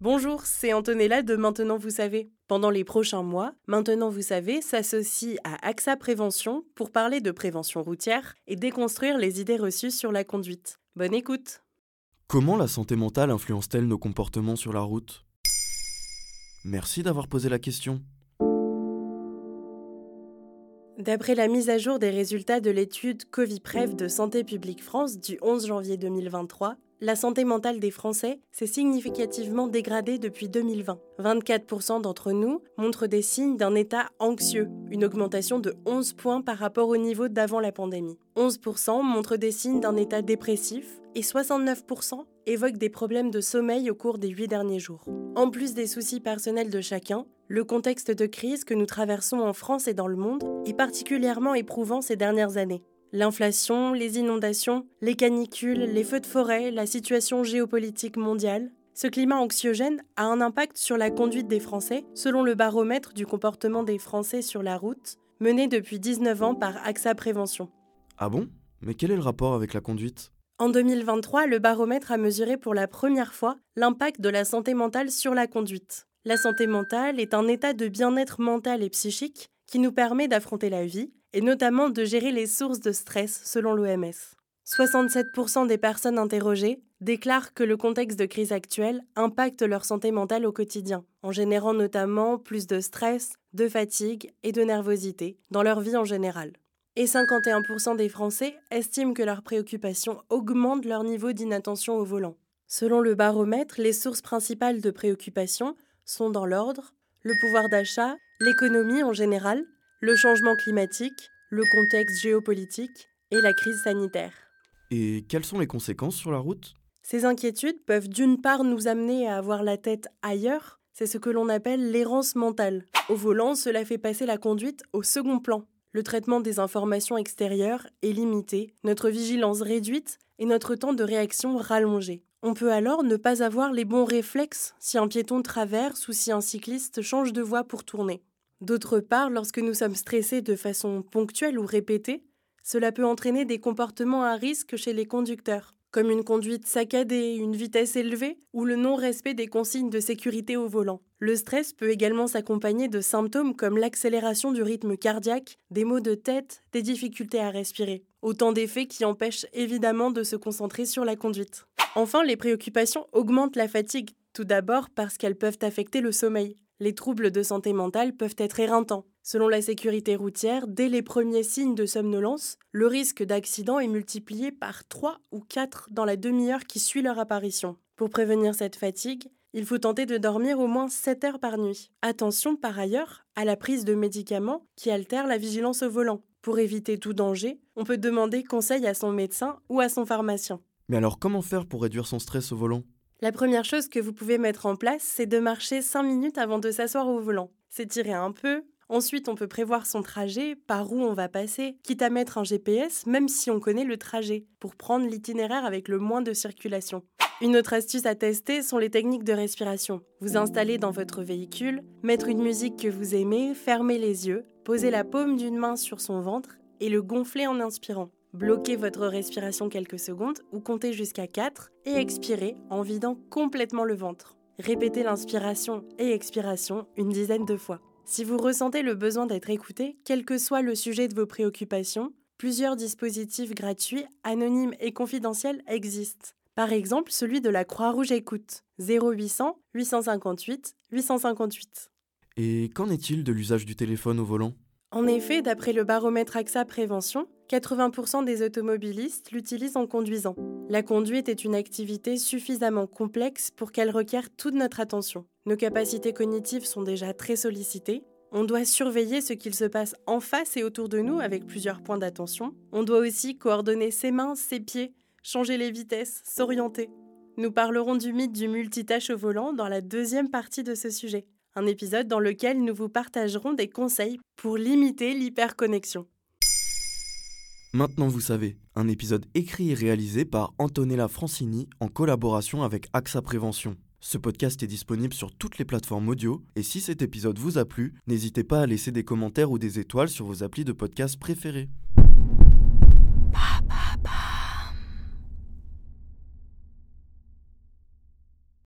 Bonjour, c'est Antonella de Maintenant Vous savez. Pendant les prochains mois, Maintenant Vous savez s'associe à AXA Prévention pour parler de prévention routière et déconstruire les idées reçues sur la conduite. Bonne écoute Comment la santé mentale influence-t-elle nos comportements sur la route? Merci d'avoir posé la question. D'après la mise à jour des résultats de l'étude Coviprev de Santé publique France du 11 janvier 2023, la santé mentale des Français s'est significativement dégradée depuis 2020. 24% d'entre nous montrent des signes d'un état anxieux, une augmentation de 11 points par rapport au niveau d'avant la pandémie. 11% montrent des signes d'un état dépressif et 69% évoquent des problèmes de sommeil au cours des 8 derniers jours. En plus des soucis personnels de chacun, le contexte de crise que nous traversons en France et dans le monde est particulièrement éprouvant ces dernières années. L'inflation, les inondations, les canicules, les feux de forêt, la situation géopolitique mondiale. Ce climat anxiogène a un impact sur la conduite des Français, selon le baromètre du comportement des Français sur la route, mené depuis 19 ans par AXA Prévention. Ah bon? Mais quel est le rapport avec la conduite? En 2023, le baromètre a mesuré pour la première fois l'impact de la santé mentale sur la conduite. La santé mentale est un état de bien-être mental et psychique qui nous permet d'affronter la vie, et notamment de gérer les sources de stress selon l'OMS. 67% des personnes interrogées déclarent que le contexte de crise actuelle impacte leur santé mentale au quotidien, en générant notamment plus de stress, de fatigue et de nervosité dans leur vie en général. Et 51% des Français estiment que leurs préoccupations augmentent leur niveau d'inattention au volant. Selon le baromètre, les sources principales de préoccupation sont dans l'ordre le pouvoir d'achat, l'économie en général, le changement climatique, le contexte géopolitique et la crise sanitaire. Et quelles sont les conséquences sur la route? Ces inquiétudes peuvent d'une part nous amener à avoir la tête ailleurs, c'est ce que l'on appelle l'errance mentale. Au volant, cela fait passer la conduite au second plan. Le traitement des informations extérieures est limité, notre vigilance réduite et notre temps de réaction rallongé. On peut alors ne pas avoir les bons réflexes si un piéton traverse ou si un cycliste change de voie pour tourner. D'autre part, lorsque nous sommes stressés de façon ponctuelle ou répétée, cela peut entraîner des comportements à risque chez les conducteurs, comme une conduite saccadée, une vitesse élevée ou le non-respect des consignes de sécurité au volant. Le stress peut également s'accompagner de symptômes comme l'accélération du rythme cardiaque, des maux de tête, des difficultés à respirer. Autant d'effets qui empêchent évidemment de se concentrer sur la conduite. Enfin, les préoccupations augmentent la fatigue, tout d'abord parce qu'elles peuvent affecter le sommeil les troubles de santé mentale peuvent être éreintants. Selon la sécurité routière, dès les premiers signes de somnolence, le risque d'accident est multiplié par 3 ou 4 dans la demi-heure qui suit leur apparition. Pour prévenir cette fatigue, il faut tenter de dormir au moins 7 heures par nuit. Attention par ailleurs à la prise de médicaments qui altèrent la vigilance au volant. Pour éviter tout danger, on peut demander conseil à son médecin ou à son pharmacien. Mais alors comment faire pour réduire son stress au volant? La première chose que vous pouvez mettre en place, c'est de marcher 5 minutes avant de s'asseoir au volant. S'étirer un peu. Ensuite, on peut prévoir son trajet, par où on va passer, quitte à mettre un GPS, même si on connaît le trajet, pour prendre l'itinéraire avec le moins de circulation. Une autre astuce à tester sont les techniques de respiration. Vous installer dans votre véhicule, mettre une musique que vous aimez, fermer les yeux, poser la paume d'une main sur son ventre et le gonfler en inspirant. Bloquez votre respiration quelques secondes ou comptez jusqu'à 4 et expirez en vidant complètement le ventre. Répétez l'inspiration et expiration une dizaine de fois. Si vous ressentez le besoin d'être écouté, quel que soit le sujet de vos préoccupations, plusieurs dispositifs gratuits, anonymes et confidentiels existent. Par exemple, celui de la Croix-Rouge Écoute 0800 858 858. Et qu'en est-il de l'usage du téléphone au volant? En effet, d'après le baromètre AXA Prévention, 80% des automobilistes l'utilisent en conduisant. La conduite est une activité suffisamment complexe pour qu'elle requiert toute notre attention. Nos capacités cognitives sont déjà très sollicitées. On doit surveiller ce qu'il se passe en face et autour de nous avec plusieurs points d'attention. On doit aussi coordonner ses mains, ses pieds, changer les vitesses, s'orienter. Nous parlerons du mythe du multitâche au volant dans la deuxième partie de ce sujet un épisode dans lequel nous vous partagerons des conseils pour limiter l'hyperconnexion. Maintenant vous savez, un épisode écrit et réalisé par Antonella Francini en collaboration avec AXA Prévention. Ce podcast est disponible sur toutes les plateformes audio et si cet épisode vous a plu, n'hésitez pas à laisser des commentaires ou des étoiles sur vos applis de podcast préférés.